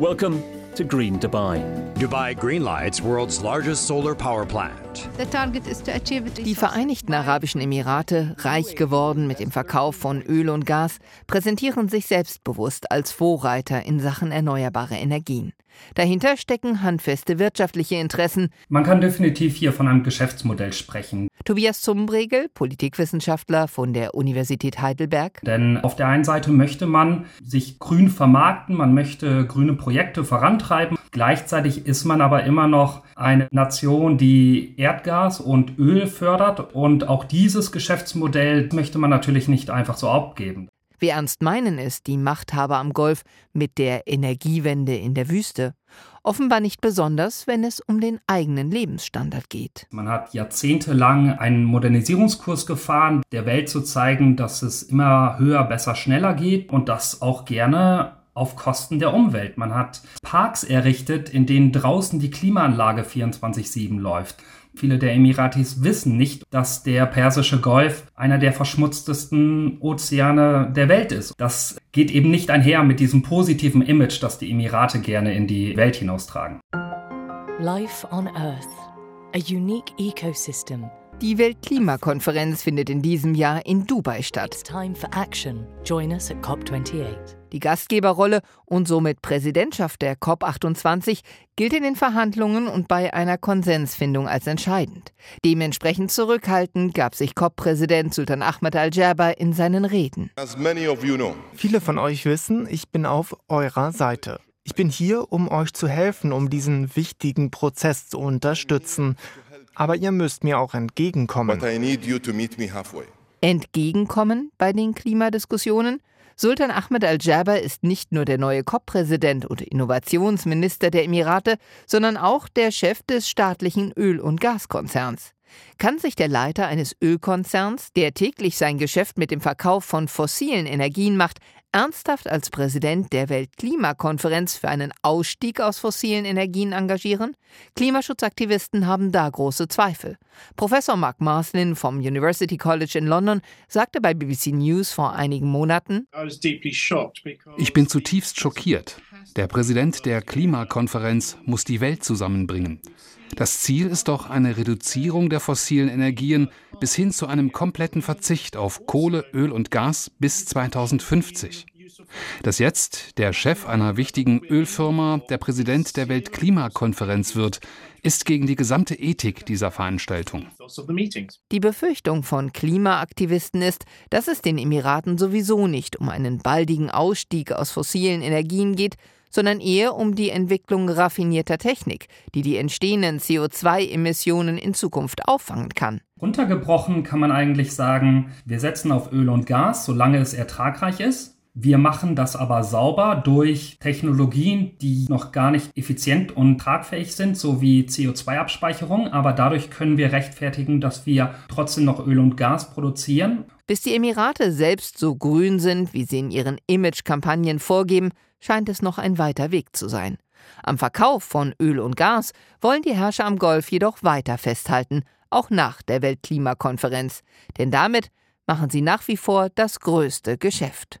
Welcome to Green Dubai. Dubai greenlights world's largest solar power plant. Die Vereinigten Arabischen Emirate, reich geworden mit dem Verkauf von Öl und Gas, präsentieren sich selbstbewusst als Vorreiter in Sachen erneuerbare Energien. Dahinter stecken handfeste wirtschaftliche Interessen. Man kann definitiv hier von einem Geschäftsmodell sprechen. Tobias Zumbregel, Politikwissenschaftler von der Universität Heidelberg. Denn auf der einen Seite möchte man sich grün vermarkten, man möchte grüne Projekte vorantreiben. Gleichzeitig ist man aber immer noch eine Nation, die Erdgas und Öl fördert. Und auch dieses Geschäftsmodell möchte man natürlich nicht einfach so abgeben. Wie ernst meinen es die Machthaber am Golf mit der Energiewende in der Wüste? Offenbar nicht besonders, wenn es um den eigenen Lebensstandard geht. Man hat jahrzehntelang einen Modernisierungskurs gefahren, der Welt zu zeigen, dass es immer höher, besser, schneller geht und das auch gerne auf Kosten der Umwelt. Man hat Parks errichtet, in denen draußen die Klimaanlage 24-7 läuft. Viele der Emiratis wissen nicht, dass der Persische Golf einer der verschmutztesten Ozeane der Welt ist. Das geht eben nicht einher mit diesem positiven Image, das die Emirate gerne in die Welt hinaustragen. Life on Earth. A unique ecosystem. Die Weltklimakonferenz findet in diesem Jahr in Dubai statt. It's time for action. Join us at COP28. Die Gastgeberrolle und somit Präsidentschaft der COP28 gilt in den Verhandlungen und bei einer Konsensfindung als entscheidend. Dementsprechend zurückhaltend gab sich COP-Präsident Sultan Ahmed Al-Jaber in seinen Reden. Viele von euch wissen, ich bin auf eurer Seite. Ich bin hier, um euch zu helfen, um diesen wichtigen Prozess zu unterstützen. Aber ihr müsst mir auch entgegenkommen. Entgegenkommen bei den Klimadiskussionen? Sultan Ahmed Al-Jaber ist nicht nur der neue COP-Präsident und Innovationsminister der Emirate, sondern auch der Chef des staatlichen Öl- und Gaskonzerns. Kann sich der Leiter eines Ölkonzerns, der täglich sein Geschäft mit dem Verkauf von fossilen Energien macht, ernsthaft als Präsident der Weltklimakonferenz für einen Ausstieg aus fossilen Energien engagieren? Klimaschutzaktivisten haben da große Zweifel. Professor Mark Marslin vom University College in London sagte bei BBC News vor einigen Monaten, Ich bin zutiefst schockiert. Der Präsident der Klimakonferenz muss die Welt zusammenbringen. Das Ziel ist doch eine Reduzierung der fossilen Energien bis hin zu einem kompletten Verzicht auf Kohle, Öl und Gas bis 2050. Dass jetzt der Chef einer wichtigen Ölfirma der Präsident der Weltklimakonferenz wird, ist gegen die gesamte Ethik dieser Veranstaltung. Die Befürchtung von Klimaaktivisten ist, dass es den Emiraten sowieso nicht um einen baldigen Ausstieg aus fossilen Energien geht, sondern eher um die Entwicklung raffinierter Technik, die die entstehenden CO2-Emissionen in Zukunft auffangen kann. Runtergebrochen kann man eigentlich sagen, wir setzen auf Öl und Gas, solange es ertragreich ist. Wir machen das aber sauber durch Technologien, die noch gar nicht effizient und tragfähig sind, so wie CO2-Abspeicherung. Aber dadurch können wir rechtfertigen, dass wir trotzdem noch Öl und Gas produzieren. Bis die Emirate selbst so grün sind, wie sie in ihren Image-Kampagnen vorgeben, scheint es noch ein weiter Weg zu sein. Am Verkauf von Öl und Gas wollen die Herrscher am Golf jedoch weiter festhalten, auch nach der Weltklimakonferenz. Denn damit machen sie nach wie vor das größte Geschäft.